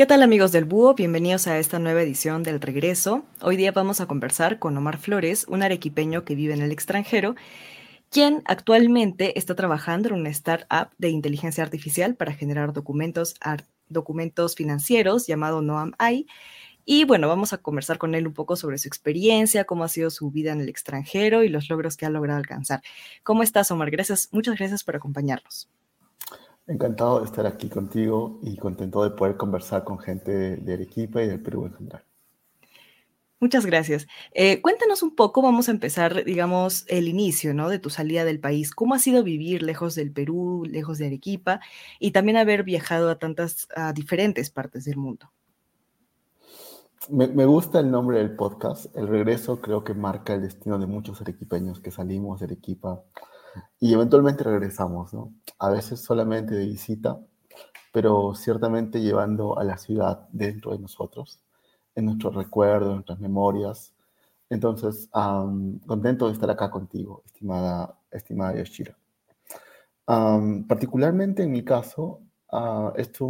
¿Qué tal amigos del Búho? Bienvenidos a esta nueva edición del Regreso. Hoy día vamos a conversar con Omar Flores, un arequipeño que vive en el extranjero, quien actualmente está trabajando en una startup de inteligencia artificial para generar documentos, documentos financieros llamado Noam AI. Y bueno, vamos a conversar con él un poco sobre su experiencia, cómo ha sido su vida en el extranjero y los logros que ha logrado alcanzar. ¿Cómo estás, Omar? Gracias, muchas gracias por acompañarnos. Encantado de estar aquí contigo y contento de poder conversar con gente de Arequipa y del Perú en general. Muchas gracias. Eh, cuéntanos un poco, vamos a empezar, digamos, el inicio, ¿no? De tu salida del país. ¿Cómo ha sido vivir lejos del Perú, lejos de Arequipa y también haber viajado a tantas, a diferentes partes del mundo? Me, me, gusta el nombre del podcast. El regreso creo que marca el destino de muchos arequipeños que salimos de Arequipa y eventualmente regresamos, ¿no? A veces solamente de visita, pero ciertamente llevando a la ciudad dentro de nosotros, en nuestros recuerdos, en nuestras memorias. Entonces, contento de estar acá contigo, estimada, estimada Yoshira. particularmente en mi caso, uh, es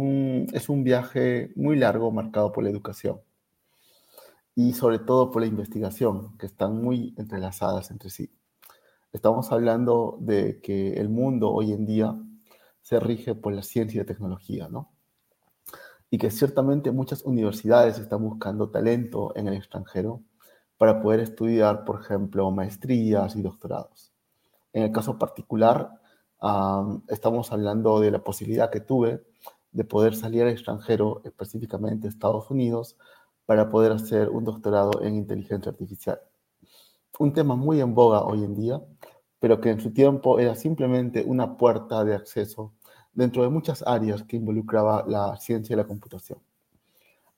un viaje muy largo marcado por la educación y sobre todo por la investigación, que están muy entrelazadas entre sí. Estamos hablando de que el mundo hoy en día se rige por la ciencia y la tecnología, ¿no? Y que ciertamente muchas universidades están buscando talento en el extranjero para poder estudiar, por ejemplo, maestrías y doctorados. En el caso particular, estamos hablando de la posibilidad que tuve de poder salir al extranjero, específicamente Estados Unidos, para poder hacer un doctorado en inteligencia artificial un tema muy en boga hoy en día, pero que en su tiempo era simplemente una puerta de acceso dentro de muchas áreas que involucraba la ciencia y la computación.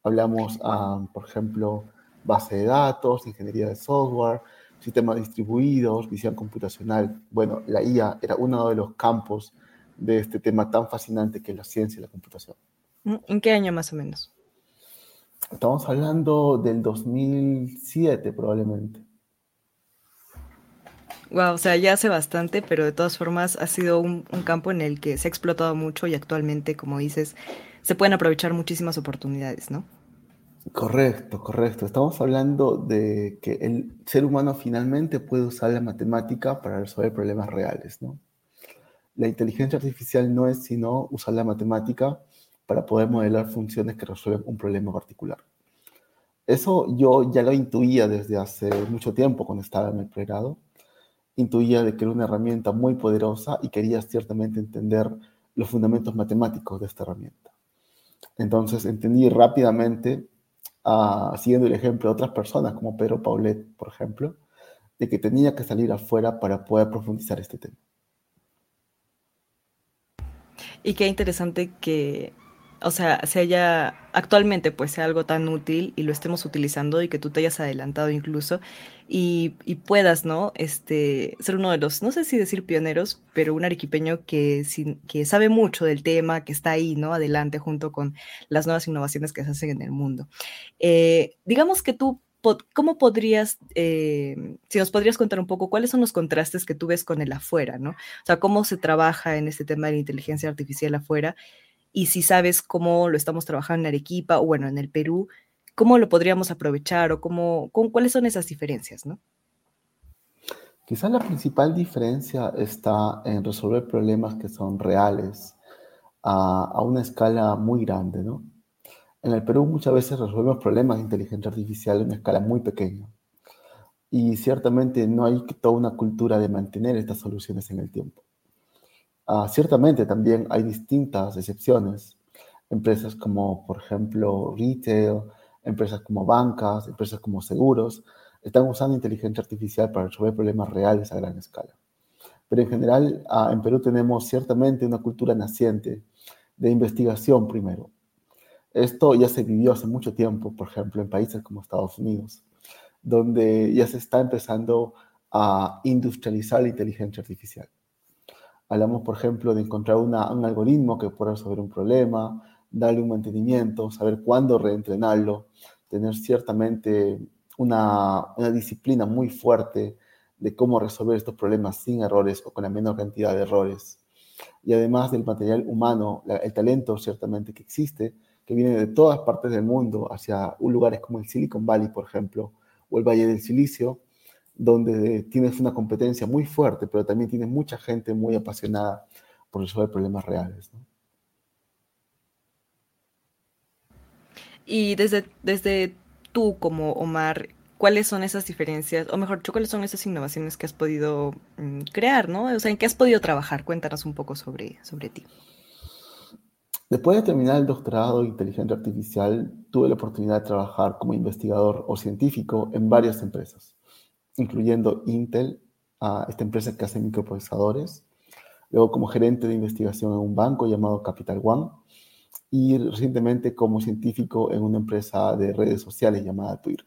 Hablamos, ah, por ejemplo, base de datos, ingeniería de software, sistemas distribuidos, visión computacional. Bueno, la IA era uno de los campos de este tema tan fascinante que es la ciencia y la computación. ¿En qué año más o menos? Estamos hablando del 2007 probablemente. Wow, o sea, ya hace bastante, pero de todas formas ha sido un, campo en el que se ha explotado mucho y actualmente, como dices, se pueden aprovechar muchísimas oportunidades, ¿no? Correcto, correcto. Estamos hablando de que el ser humano finalmente puede usar la matemática para resolver problemas reales, ¿no? La inteligencia artificial no es sino usar la matemática para poder modelar funciones que resuelven un problema particular. Eso yo ya lo intuía desde hace mucho tiempo cuando estaba en el pregrado intuía de que era una herramienta muy poderosa y quería ciertamente entender los fundamentos matemáticos de esta herramienta. Entonces entendí rápidamente, uh, siguiendo el ejemplo de otras personas como Pedro Paulet, por ejemplo, de que tenía que salir afuera para poder profundizar este tema. Y qué interesante que o sea, se haya actualmente pues sea algo tan útil y lo estemos utilizando y que tú te hayas adelantado incluso y, puedas, ¿no? Este, ser uno de los, no sé si decir pioneros, pero un arequipeño que, que sabe mucho del tema, que está ahí, ¿no? Adelante junto con las nuevas innovaciones que se hacen en el mundo. Eh, digamos que tú ¿cómo podrías, eh, si nos podrías contar un poco cuáles son los contrastes que tú ves con el afuera, ¿no? O sea, cómo se trabaja en este tema de la inteligencia artificial afuera y si sabes cómo lo estamos trabajando en Arequipa o bueno, en el Perú, cómo lo podríamos aprovechar o cómo, cuáles son esas diferencias, ¿no? Quizás la principal diferencia está en resolver problemas que son reales a, a, una escala muy grande, ¿no? En el Perú muchas veces resolvemos problemas de inteligencia artificial en una escala muy pequeña. Y ciertamente no hay toda una cultura de mantener estas soluciones en el tiempo. Ah, ciertamente también hay distintas excepciones. Empresas como, por ejemplo, retail, empresas como bancas, empresas como seguros, están usando inteligencia artificial para resolver problemas reales a gran escala. Pero en general, ah, en Perú tenemos ciertamente una cultura naciente de investigación primero. Esto ya se vivió hace mucho tiempo, por ejemplo, en países como Estados Unidos, donde ya se está empezando a industrializar la inteligencia artificial. Hablamos, por ejemplo, de encontrar un algoritmo que pueda resolver un problema, darle un mantenimiento, saber cuándo reentrenarlo, tener ciertamente una, disciplina muy fuerte de cómo resolver estos problemas sin errores o con la menor cantidad de errores. Y además del material humano, el talento ciertamente que existe, que viene de todas partes del mundo hacia lugares como el Silicon Valley, por ejemplo, o el Valle del Silicio, donde tienes una competencia muy fuerte, pero también tienes mucha gente muy apasionada por resolver problemas reales. Y desde, desde tú como Omar, ¿cuáles son esas diferencias? O mejor ¿cuáles son esas innovaciones que has podido mm, crear, ¿no? O sea, ¿en qué has podido trabajar? Cuéntanos un poco sobre, sobre ti. Después de terminar el doctorado en inteligencia artificial, tuve la oportunidad de trabajar como investigador o científico en varias empresas, incluyendo Intel, esta empresa que hace microprocesadores, luego como gerente de investigación en un banco llamado Capital One, y recientemente como científico en una empresa de redes sociales llamada Twitter.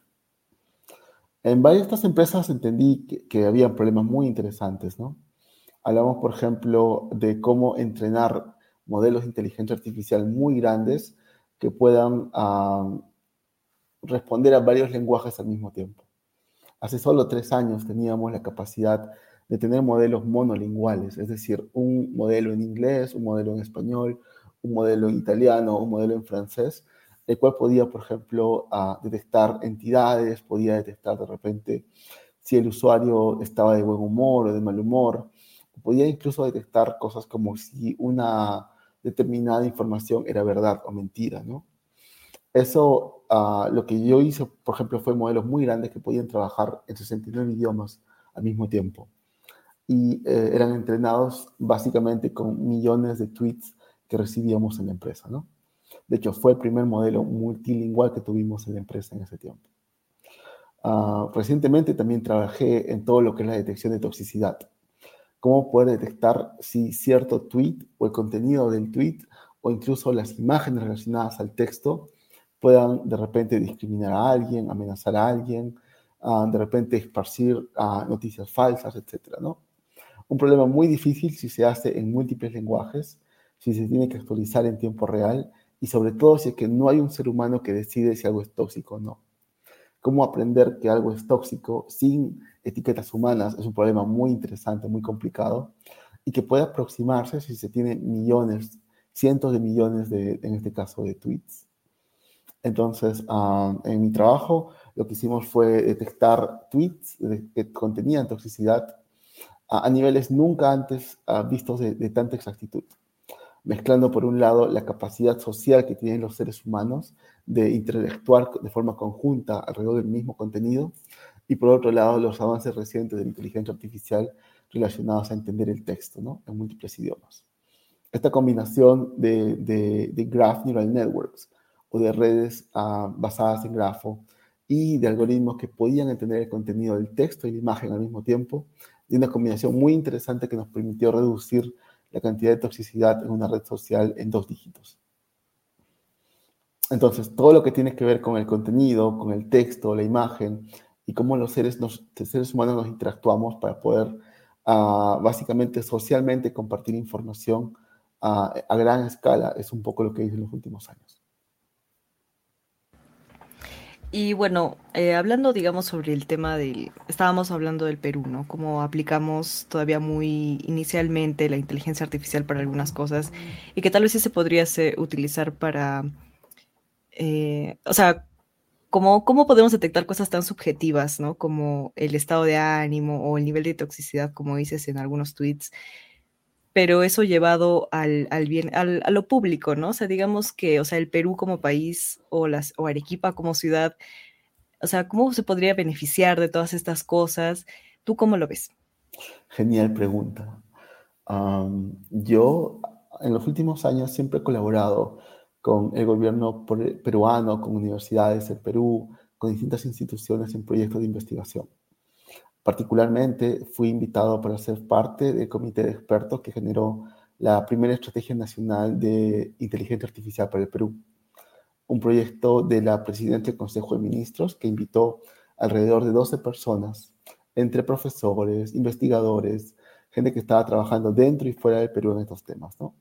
En varias de estas empresas entendí que, que había problemas muy interesantes, ¿no? Hablamos, por ejemplo, de cómo entrenar modelos de inteligencia artificial muy grandes que puedan ah, responder a varios lenguajes al mismo tiempo. Hace solo tres años teníamos la capacidad de tener modelos monolinguales, es decir, un modelo en inglés, un modelo en español, un modelo en italiano, un modelo en francés, el cual podía, por ejemplo, detectar entidades, podía detectar de repente si el usuario estaba de buen humor o de mal humor, podía incluso detectar cosas como si una determinada información era verdad o mentira, ¿no? Eso, ah, lo que yo hice, por ejemplo, fue modelos muy grandes que podían trabajar en 69 idiomas al mismo tiempo. Y eh, eran entrenados básicamente con millones de tweets que recibíamos en la empresa, ¿no? De hecho, fue el primer modelo multilingüe que tuvimos en la empresa en ese tiempo. Ah, recientemente también trabajé en todo lo que es la detección de toxicidad. Cómo poder detectar si cierto tweet o el contenido del tweet o incluso las imágenes relacionadas al texto puedan de repente discriminar a alguien, amenazar a alguien, ah, de repente esparcir ah, noticias falsas, etc. ¿no? Un problema muy difícil si se hace en múltiples lenguajes si se tiene que actualizar en tiempo real y sobre todo si es que no hay un ser humano que decide si algo es tóxico o no. Cómo aprender que algo es tóxico sin etiquetas humanas es un problema muy interesante, muy complicado y que puede aproximarse si se tiene millones, cientos de millones de, en este caso, de tweets. Entonces, ah, en mi trabajo lo que hicimos fue detectar tweets que contenían toxicidad a, niveles nunca antes ah, vistos de tanta exactitud mezclando por un lado la capacidad social que tienen los seres humanos de interactuar de forma conjunta alrededor del mismo contenido y por otro lado los avances recientes de la inteligencia artificial relacionados a entender el texto ¿no? en múltiples idiomas. Esta combinación de, de, Graph Neural Networks de redes ah, basadas en grafo y de algoritmos que podían entender el contenido del texto y la imagen al mismo tiempo, y una combinación muy interesante que nos permitió reducir la cantidad de toxicidad en una red social en dos dígitos. Entonces, todo lo que tiene que ver con el contenido, con el texto, la imagen y cómo los seres, seres humanos nos interactuamos para poder ah, básicamente socialmente compartir información ah, a gran escala es un poco lo que hice en los últimos años. Y bueno, eh, hablando, digamos, sobre el tema del, estábamos hablando del Perú, ¿no? Cómo aplicamos todavía muy inicialmente la inteligencia artificial para algunas cosas y que tal vez sí se podría utilizar para, eh, o sea, ¿cómo, ¿cómo podemos detectar cosas tan subjetivas, ¿no? Como el estado de ánimo o el nivel de toxicidad, como dices en algunos tweets pero eso llevado al, bien, al, a lo público, ¿no? O sea, digamos que, o sea, el Perú como país o, las, o Arequipa como ciudad, o sea, ¿cómo se podría beneficiar de todas estas cosas? ¿Tú cómo lo ves? Genial pregunta. yo en los últimos años siempre he colaborado con el gobierno peruano, con universidades del Perú, con distintas instituciones en proyectos de investigación. Particularmente fui invitado para ser parte del comité de expertos que generó la primera estrategia nacional de inteligencia artificial para el Perú. un proyecto de la Presidenta del Consejo de Ministros que invitó alrededor de 12 personas, entre profesores, investigadores, gente que estaba trabajando dentro y fuera del Perú en estos temas, ¿no?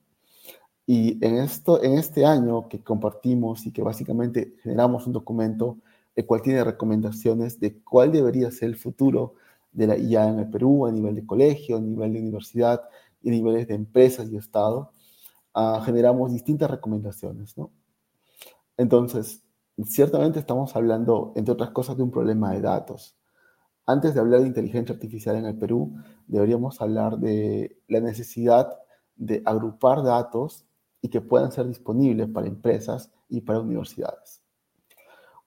Y en, esto, en este año que compartimos y que básicamente generamos un documento el cual tiene recomendaciones de cuál debería ser el futuro de la IA en el Perú a nivel de colegio, a nivel de universidad y niveles de empresas y Estado, uh, generamos distintas recomendaciones. Entonces, ciertamente estamos hablando, entre otras cosas, de un problema de datos. Antes de hablar de inteligencia artificial en el Perú, deberíamos hablar de la necesidad de agrupar datos y que puedan ser disponibles para empresas y para universidades.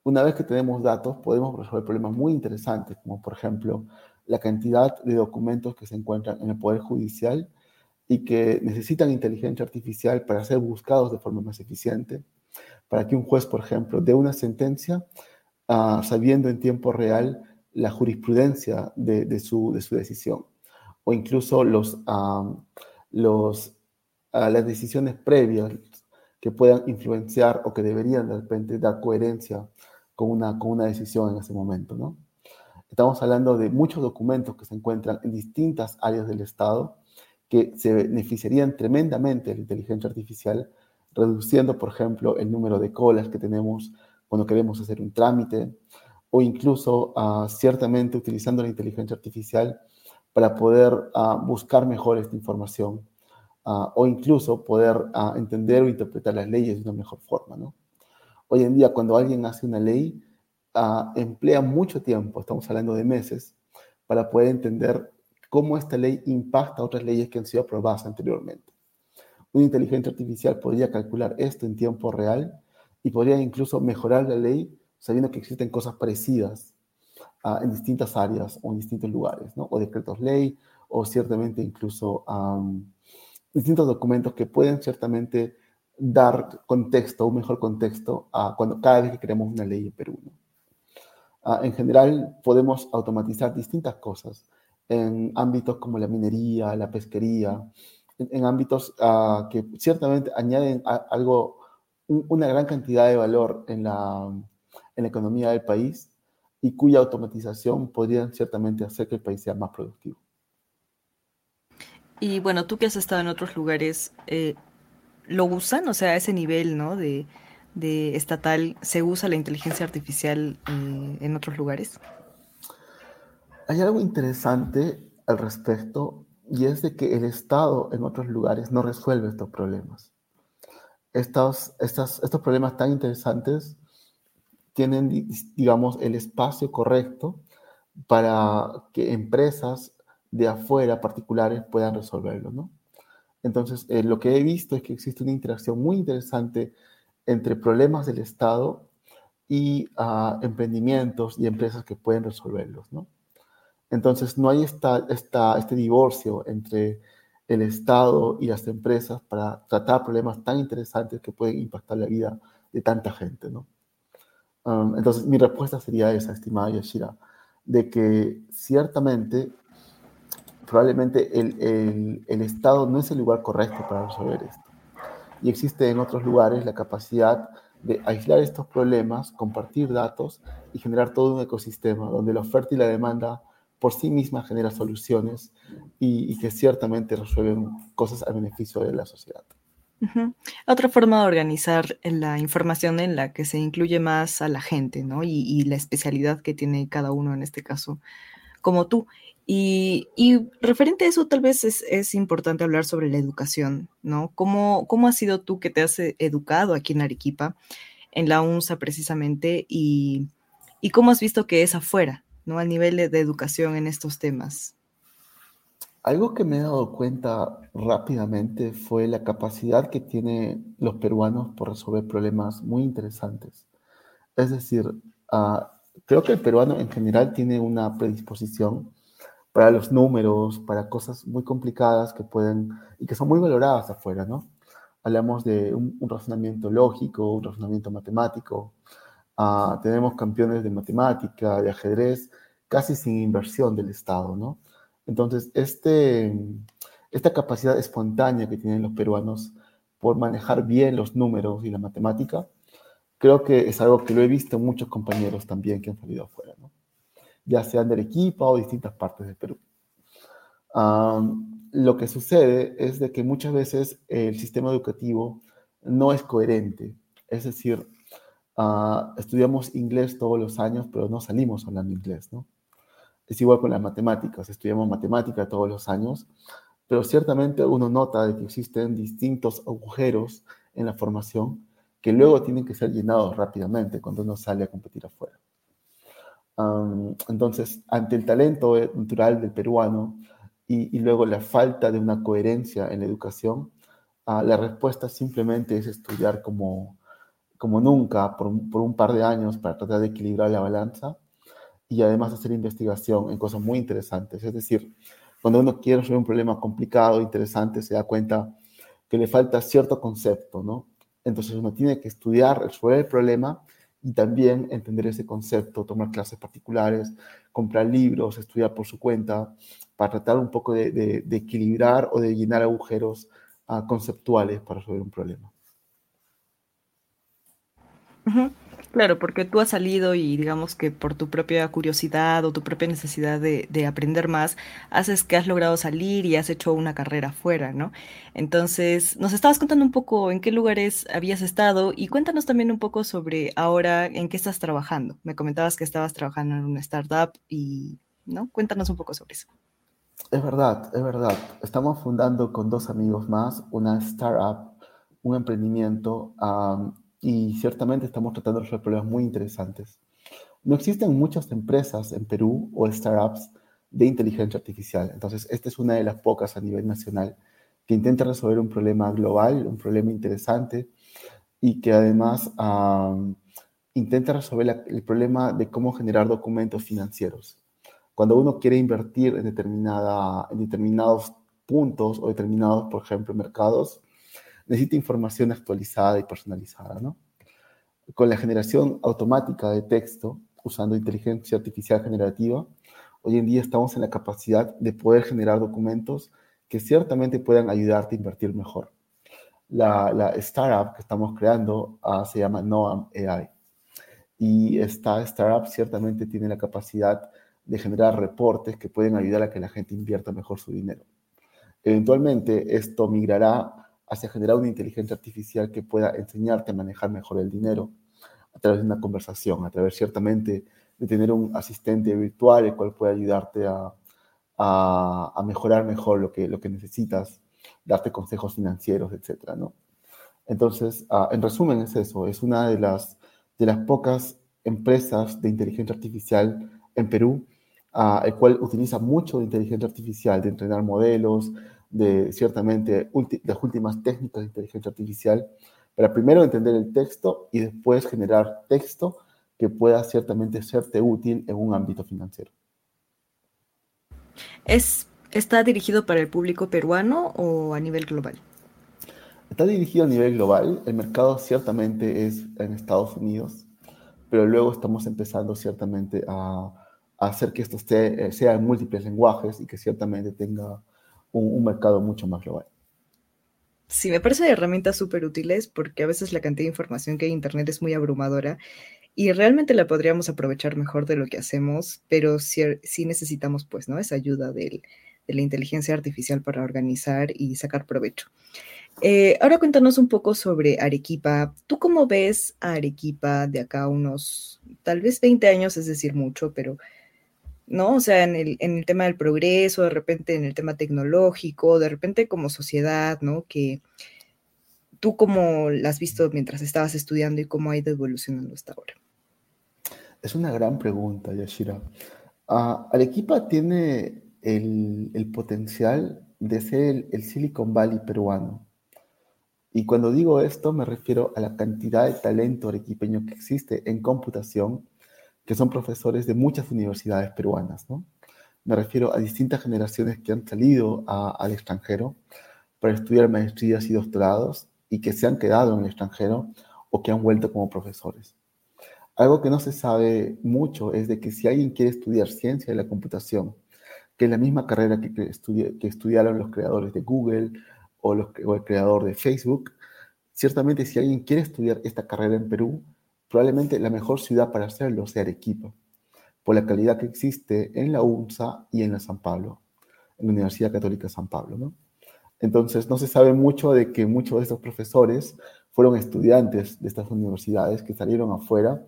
Una vez que tenemos datos, podemos resolver problemas muy interesantes, como por ejemplo la cantidad de documentos que se encuentran en el Poder Judicial y que necesitan inteligencia artificial para ser buscados de forma más eficiente, para que un juez, por ejemplo, dé una sentencia uh, sabiendo en tiempo real la jurisprudencia de, su, de su, decisión, o incluso los, uh, los a las decisiones previas que puedan influenciar o que deberían de repente dar coherencia con una, con una decisión en ese momento, ¿no? Estamos hablando de muchos documentos que se encuentran en distintas áreas del Estado que se beneficiarían tremendamente de la inteligencia artificial, reduciendo, por ejemplo, el número de colas que tenemos cuando queremos hacer un trámite, o incluso uh, ciertamente utilizando la inteligencia artificial para poder uh, buscar mejor esta información uh, o incluso poder entender o interpretar las leyes de una mejor forma. ¿no? Hoy en día, cuando alguien hace una ley, uh, emplea mucho tiempo, estamos hablando de meses, para poder entender cómo esta ley impacta otras leyes que han sido aprobadas anteriormente. Una inteligencia artificial podría calcular esto en tiempo real y podría incluso mejorar la ley sabiendo que existen cosas parecidas uh, en distintas áreas o en distintos lugares, ¿no? o decretos ley, o ciertamente incluso um, distintos documentos que pueden ciertamente dar contexto, un mejor contexto a cuando cada vez que queremos una ley en Perú. ¿no? Uh, en general, podemos automatizar distintas cosas en ámbitos como la minería, la pesquería, en, en ámbitos uh, que ciertamente añaden a, algo, un, una gran cantidad de valor en la, en la economía del país y cuya automatización podrían ciertamente hacer que el país sea más productivo. Y bueno, tú que has estado en otros lugares, eh, ¿lo usan? O sea, a ese nivel, ¿no? De, de estatal, ¿se usa la inteligencia artificial en otros lugares? Hay algo interesante al respecto y es de que el Estado en otros lugares no resuelve estos problemas. Estos, estos problemas tan interesantes tienen, digamos, el espacio correcto para que empresas de afuera, particulares, puedan resolverlo, ¿no? Entonces, eh, lo que he visto es que existe una interacción muy interesante entre problemas del Estado y uh, emprendimientos y empresas que pueden resolverlos, ¿no? Entonces, no hay esta, este divorcio entre el Estado y las empresas para tratar problemas tan interesantes que pueden impactar la vida de tanta gente, ¿no? Um, entonces, mi respuesta sería esa, estimada Yashira, de que ciertamente probablemente el, el, Estado no es el lugar correcto para resolver esto. Y existe en otros lugares la capacidad de aislar estos problemas, compartir datos y generar todo un ecosistema donde la oferta y la demanda por sí misma genera soluciones y, que ciertamente resuelven cosas a beneficio de la sociedad. Otra forma de organizar la información en la que se incluye más a la gente, ¿no? Y la especialidad que tiene cada uno en este caso, como tú. Y, y, referente a eso, tal vez es, es, importante hablar sobre la educación, ¿no? ¿Cómo, ¿Cómo has sido tú que te has educado aquí en Arequipa, en la UNSA precisamente, y, y cómo has visto que es afuera, ¿no? Al nivel de, de, educación en estos temas. Algo que me he dado cuenta rápidamente fue la capacidad que tienen los peruanos por resolver problemas muy interesantes. Es decir, uh, creo que el peruano en general tiene una predisposición para los números, para cosas muy complicadas que pueden y que son muy valoradas afuera, ¿no? Hablamos de un, un razonamiento lógico, un razonamiento matemático. Uh, tenemos campeones de matemática, de ajedrez, casi sin inversión del Estado, ¿no? Entonces, este, esta capacidad espontánea que tienen los peruanos por manejar bien los números y la matemática creo que es algo que lo he visto en muchos compañeros también que han salido afuera, ¿no? Ya sean de Arequipa o distintas partes del Perú. lo que sucede es de que muchas veces el sistema educativo no es coherente, es decir, uh, estudiamos inglés todos los años, pero no salimos hablando inglés, ¿no? Es igual con las matemáticas, estudiamos matemática todos los años, pero ciertamente uno nota de que existen distintos agujeros en la formación que luego tienen que ser llenados rápidamente cuando uno sale a competir afuera. Entonces, ante el talento natural del peruano y, luego la falta de una coherencia en la educación, uh, la respuesta simplemente es estudiar como, como nunca por por un par de años para tratar de equilibrar la balanza y además hacer investigación en cosas muy interesantes. Es decir, cuando uno quiere resolver un problema complicado, interesante, se da cuenta que le falta cierto concepto, ¿no? Entonces uno tiene que estudiar, resolver el problema y también entender ese concepto, tomar clases particulares, comprar libros, estudiar por su cuenta, para tratar un poco de, equilibrar o de llenar agujeros uh, conceptuales para resolver un problema. Claro, porque tú has salido y digamos que por tu propia curiosidad o tu propia necesidad de, de, aprender más, haces que has logrado salir y has hecho una carrera afuera, ¿no? Entonces, nos estabas contando un poco en qué lugares habías estado y cuéntanos también un poco sobre ahora en qué estás trabajando. Me comentabas que estabas trabajando en una startup y, ¿no? Cuéntanos un poco sobre eso. Es verdad, es verdad. Estamos fundando con dos amigos más una startup, un emprendimiento y ciertamente estamos tratando de resolver problemas muy interesantes. No existen muchas empresas en Perú o startups de inteligencia artificial, entonces esta es una de las pocas a nivel nacional que intenta resolver un problema global, un problema interesante y que además intenta resolver el problema de cómo generar documentos financieros. Cuando uno quiere invertir en, determinada, en determinados puntos o determinados, por ejemplo, mercados, necesita información actualizada y personalizada, ¿no? Con la generación automática de texto, usando inteligencia artificial generativa, hoy en día estamos en la capacidad de poder generar documentos que ciertamente puedan ayudarte a invertir mejor. La, startup que estamos creando uh, se llama Noam AI. Y esta startup ciertamente tiene la capacidad de generar reportes que pueden ayudar a que la gente invierta mejor su dinero. Eventualmente esto migrará hacia generar una inteligencia artificial que pueda enseñarte a manejar mejor el dinero a través de una conversación, a través ciertamente de tener un asistente virtual el cual pueda ayudarte a, a, mejorar mejor lo que, lo que necesitas, darte consejos financieros, etc. ¿no? Entonces, ah, en resumen es eso, es una de las, de las pocas empresas de inteligencia artificial en Perú, uh, el cual utiliza mucho inteligencia artificial, de entrenar modelos, de ciertamente las últimas técnicas de inteligencia artificial para primero entender el texto y después generar texto que pueda ciertamente serte útil en un ámbito financiero. ¿Es, ¿Está dirigido para el público peruano o a nivel global? Está dirigido a nivel global. El mercado ciertamente es en Estados Unidos, pero luego estamos empezando ciertamente a, hacer que esto esté, sea en múltiples lenguajes y que ciertamente tenga un, mercado mucho más global. Sí, me parecen herramientas súper útiles porque a veces la cantidad de información que hay en Internet es muy abrumadora y realmente la podríamos aprovechar mejor de lo que hacemos, pero sí, necesitamos pues, ¿no? Esa ayuda de la inteligencia artificial para organizar y sacar provecho. Eh, ahora cuéntanos un poco sobre Arequipa. ¿Tú cómo ves a Arequipa de acá unos, tal vez 20 años, es decir, mucho, pero ¿no? O sea, en el, en el tema del progreso, de repente en el tema tecnológico, de repente como sociedad, ¿no? Que tú cómo la has visto mientras estabas estudiando y cómo ha ido evolucionando hasta ahora. Es una gran pregunta, Yashira. Uh, Arequipa tiene el, el, potencial de ser el, el Silicon Valley peruano. Y cuando digo esto me refiero a la cantidad de talento arequipeño que existe en computación que son profesores de muchas universidades peruanas. ¿no? Me refiero a distintas generaciones que han salido al extranjero para estudiar maestrías y doctorados y que se han quedado en el extranjero o que han vuelto como profesores. Algo que no se sabe mucho es de que si alguien quiere estudiar ciencia de la computación, que es la misma carrera que, estudiaron los creadores de Google o el creador de Facebook, ciertamente si alguien quiere estudiar esta carrera en Perú, probablemente la mejor ciudad para hacerlo sea Arequipa, por la calidad que existe en la UNSA y en la San Pablo, en la Universidad Católica de San Pablo, ¿no? Entonces, no se sabe mucho de que muchos de estos profesores fueron estudiantes de estas universidades que salieron afuera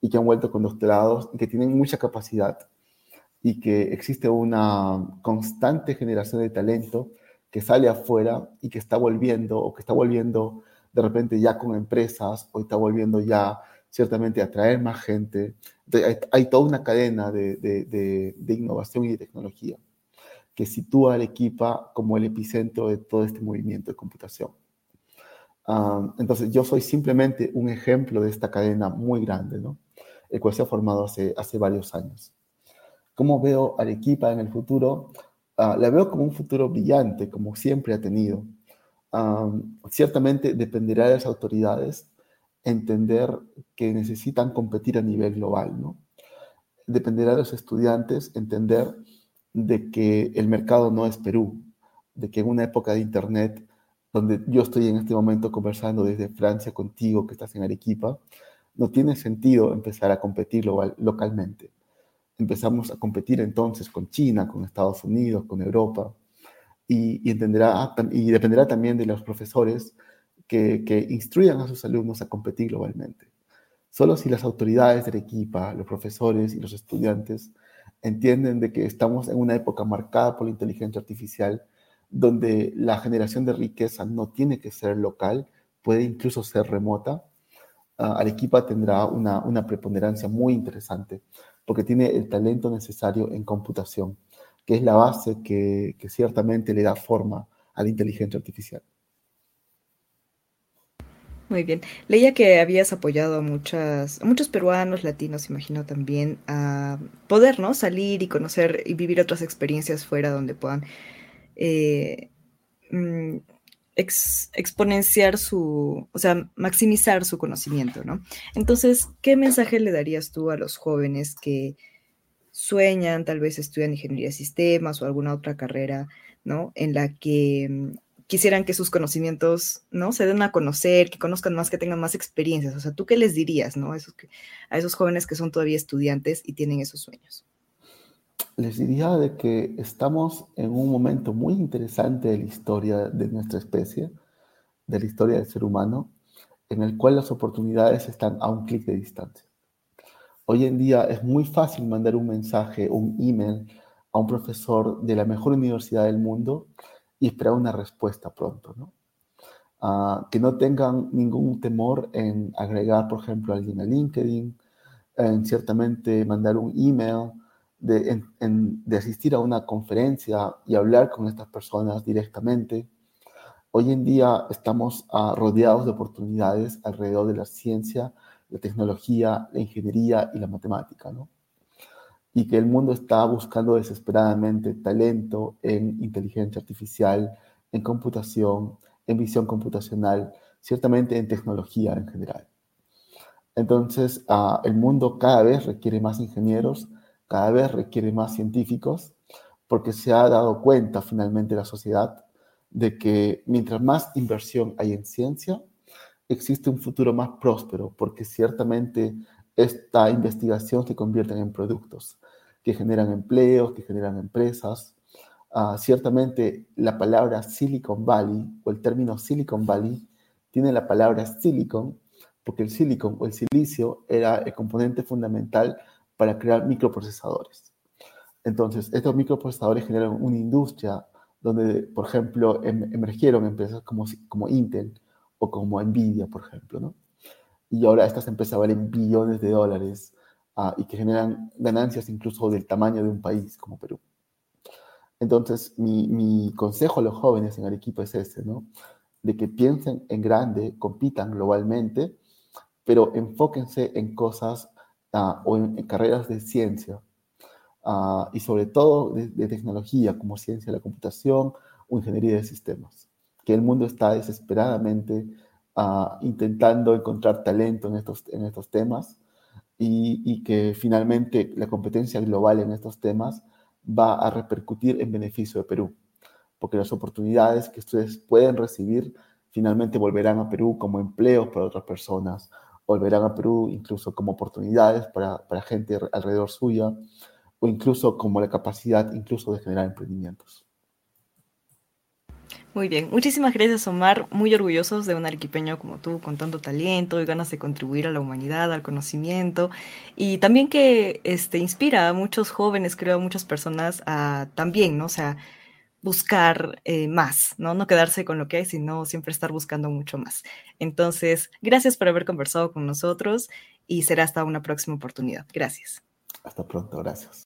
y que han vuelto con doctorados y que tienen mucha capacidad y que existe una constante generación de talento que sale afuera y que está volviendo o que está volviendo de repente ya con empresas o está volviendo ya ciertamente atraer más gente. hay, toda una cadena de, de, innovación y de tecnología que sitúa a Arequipa como el epicentro de todo este movimiento de computación. Ah, entonces, yo soy simplemente un ejemplo de esta cadena muy grande, ¿no? el cual se ha formado hace, hace varios años. ¿Cómo veo Arequipa en el futuro? Ah, la veo como un futuro brillante, como siempre ha tenido. Ah, ciertamente dependerá de las autoridades entender que necesitan competir a nivel global, ¿no? Dependerá de los estudiantes entender de que el mercado no es Perú, de que en una época de Internet, donde yo estoy en este momento conversando desde Francia contigo, que estás en Arequipa, no tiene sentido empezar a competir localmente. Empezamos a competir entonces con China, con Estados Unidos, con Europa, y, entenderá, y dependerá también de los profesores que, instruyan a sus alumnos a competir globalmente. Solo si las autoridades de Arequipa, los profesores y los estudiantes entienden de que estamos en una época marcada por la inteligencia artificial, donde la generación de riqueza no tiene que ser local, puede incluso ser remota, uh, Arequipa tendrá una, preponderancia muy interesante, porque tiene el talento necesario en computación, que es la base que ciertamente le da forma a la inteligencia artificial. Muy bien. Leía que habías apoyado a, muchas, a muchos peruanos, latinos, imagino también, a poder, ¿no? Salir y conocer y vivir otras experiencias fuera donde puedan eh, mm, exponenciar su, o sea, maximizar su conocimiento, ¿no? Entonces, ¿qué mensaje le darías tú a los jóvenes que sueñan, tal vez estudian ingeniería de sistemas o alguna otra carrera, ¿no? En la que mm, quisieran que sus conocimientos, ¿no? Se den a conocer, que conozcan más, que tengan más experiencias. O sea, ¿tú qué les dirías, ¿no? A esos, a esos jóvenes que son todavía estudiantes y tienen esos sueños. Les diría de que estamos en un momento muy interesante de la historia de nuestra especie, de la historia del ser humano, en el cual las oportunidades están a un clic de distancia. Hoy en día es muy fácil mandar un mensaje, un email a un profesor de la mejor universidad del mundo y esperar una respuesta pronto, ¿no? Ah, que no tengan ningún temor en agregar, por ejemplo, a alguien a LinkedIn, en ciertamente mandar un email, de, asistir a una conferencia y hablar con estas personas directamente. Hoy en día estamos ah, rodeados de oportunidades alrededor de la ciencia, la tecnología, la ingeniería y la matemática, ¿no? Y que el mundo está buscando desesperadamente talento en inteligencia artificial, en computación, en visión computacional, ciertamente en tecnología en general. Entonces, uh, el mundo cada vez requiere más ingenieros, cada vez requiere más científicos, porque se ha dado cuenta finalmente la sociedad de que mientras más inversión hay en ciencia, existe un futuro más próspero, porque ciertamente esta investigación se convierte en productos que generan empleos, que generan empresas. Uh, ciertamente la palabra Silicon Valley o el término Silicon Valley tiene la palabra silicon porque el silicon o el silicio era el componente fundamental para crear microprocesadores. Entonces, estos microprocesadores generan una industria donde, por ejemplo, em emergieron empresas como, como Intel o como Nvidia, por ejemplo, ¿no? Y ahora estas empresas valen billones de dólares Ah, y que generan ganancias incluso del tamaño de un país como Perú. Entonces, mi, mi, consejo a los jóvenes en Arequipa es ese, ¿no? De que piensen en grande, compitan globalmente, pero enfóquense en cosas uh, o en, carreras de ciencia uh, y sobre todo de, de, tecnología como ciencia de la computación o ingeniería de sistemas, que el mundo está desesperadamente uh, intentando encontrar talento en estos, en estos temas y, que finalmente la competencia global en estos temas va a repercutir en beneficio de Perú, porque las oportunidades que ustedes pueden recibir finalmente volverán a Perú como empleos para otras personas o verán a Perú incluso como oportunidades para, para gente alrededor suya o incluso como la capacidad incluso de generar emprendimientos. Muy bien, muchísimas gracias Omar, muy orgullosos de un arequipeño como tú, con tanto talento y ganas de contribuir a la humanidad, al conocimiento, y también que este, inspira a muchos jóvenes, creo, a muchas personas a también, ¿no? O sea, buscar eh, más, ¿no? No quedarse con lo que hay, sino siempre estar buscando mucho más. Entonces, gracias por haber conversado con nosotros y será hasta una próxima oportunidad. Gracias. Hasta pronto, gracias.